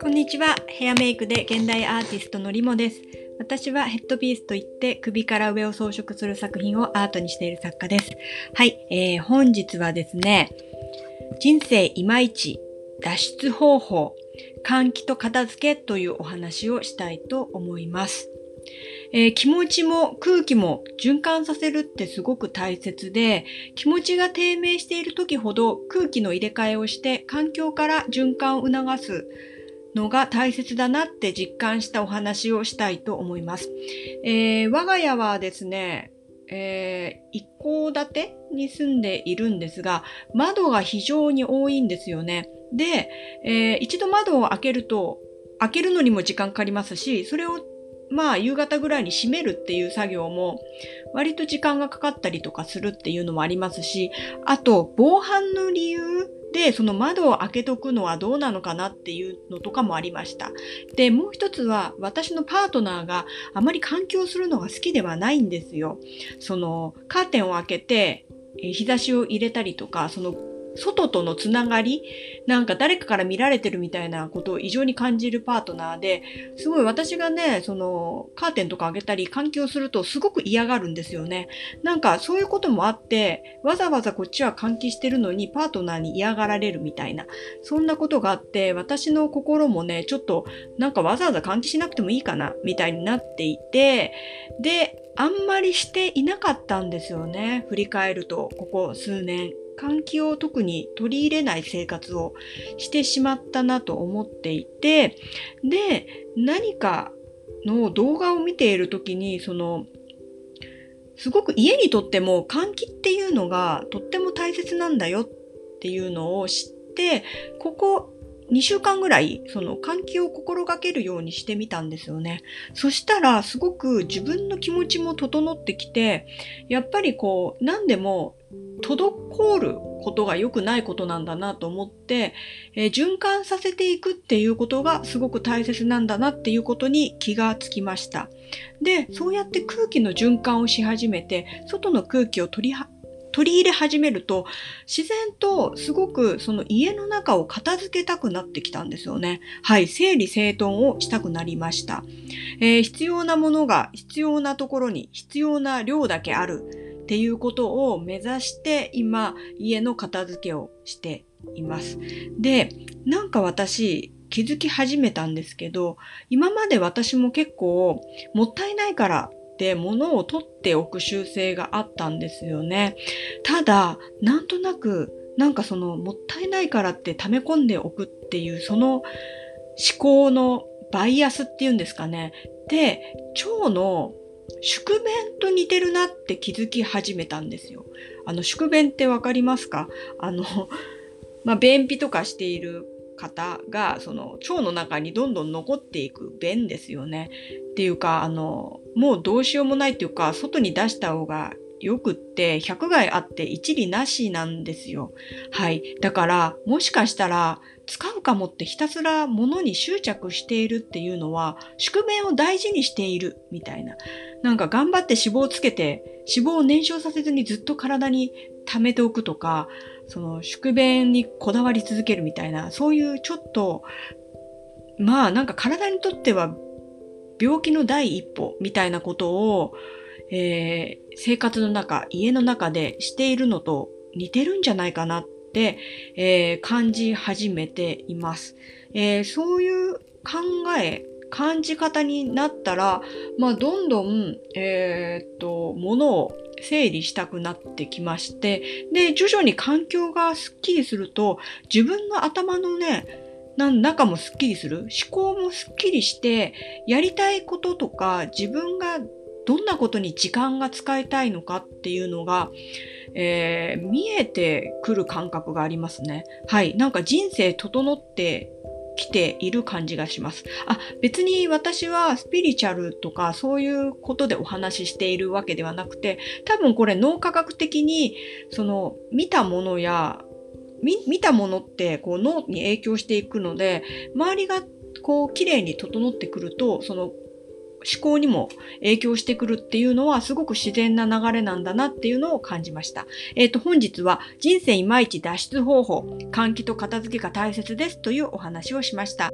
こんにちは。ヘアメイクで現代アーティストのリモです。私はヘッドピースといって首から上を装飾する作品をアートにしている作家です。はい、えー、本日はですね、人生いまいち脱出方法、換気と片付けというお話をしたいと思います。えー、気持ちも空気も循環させるってすごく大切で、気持ちが低迷している時ほど空気の入れ替えをして環境から循環を促すのが大切だなって実感したお話をしたいと思います。えー、我が家はですね、えー、一戸建てに住んでいるんですが、窓が非常に多いんですよね。で、えー、一度窓を開けると、開けるのにも時間かかりますし、それをまあ夕方ぐらいに閉めるっていう作業も割と時間がかかったりとかするっていうのもありますし、あと防犯の理由で、その窓を開けとくのはどうなのかなっていうのとかもありました。で、もう一つは私のパートナーがあまり環境するのが好きではないんですよ。そのカーテンを開けて日差しを入れたりとか、その外とのつながり、なんか誰かから見られてるみたいなことを異常に感じるパートナーで、すごい私がね、そのカーテンとか開けたり換気をするとすごく嫌がるんですよね。なんかそういうこともあって、わざわざこっちは換気してるのにパートナーに嫌がられるみたいな、そんなことがあって、私の心もね、ちょっとなんかわざわざ換気しなくてもいいかな、みたいになっていて、で、あんまりしていなかったんですよね。振り返ると、ここ数年。換気を特に取り入れない生活をしてしまったなと思っていて、で、何かの動画を見ている時に、その、すごく家にとっても換気っていうのがとっても大切なんだよっていうのを知って、ここ2週間ぐらい、その換気を心がけるようにしてみたんですよね。そしたら、すごく自分の気持ちも整ってきて、やっぱりこう、何でも滞ることが良くないことなんだなと思って、えー、循環させていくっていうことがすごく大切なんだなっていうことに気がつきました。で、そうやって空気の循環をし始めて、外の空気を取り取り入れ始めると、自然とすごくその家の中を片付けたくなってきたんですよね。はい、整理整頓をしたくなりました。えー、必要なものが必要なところに必要な量だけあるっていうことを目指して今家の片付けをしています。で、なんか私気づき始めたんですけど、今まで私も結構もったいないからって物を取っておく習性があったんですよね。ただ、なんとなく、なんかそのもったいないからって溜め込んでおくっていうその思考のバイアスっていうんですかね。で、腸の宿便と似てるなって気づき始めたんですよ。あの、宿便ってわかりますか？あの、まあ、便秘とかしている方が、その腸の中にどんどん残っていく便ですよね。っていうか、あの、もうどうしようもないっていうか、外に出した方がよくって、100害あって一理なしなんですよ。はい。だから、もしかしたら、使うかもってひたすら物に執着しているっていうのは、宿便を大事にしているみたいな。なんか頑張って脂肪をつけて、脂肪を燃焼させずにずっと体に溜めておくとか、その宿便にこだわり続けるみたいな、そういうちょっと、まあなんか体にとっては病気の第一歩みたいなことを、えー、生活の中、家の中でしているのと似てるんじゃないかなって、えー、感じ始めています。えー、そういう考え、感じ方になったら、まあ、どんどん、えー、っと、ものを整理したくなってきまして、で、徐々に環境がスッキリすると、自分の頭のね、中もスッキリする思考もスッキリして、やりたいこととか、自分がどんなことに時間が使いたいのかっていうのが、えー、見えてくる感覚がありますね。はい。なんか人生整って来ている感じがします。あ、別に私はスピリチュアルとかそういうことでお話ししているわけではなくて、多分これ脳科学的にその見たものや見たものってこう脳に影響していくので、周りがこう綺麗に整ってくると、その思考にも影響してくるっていうのはすごく自然な流れなんだなっていうのを感じました。えっ、ー、と、本日は人生いまいち脱出方法、換気と片付けが大切ですというお話をしました。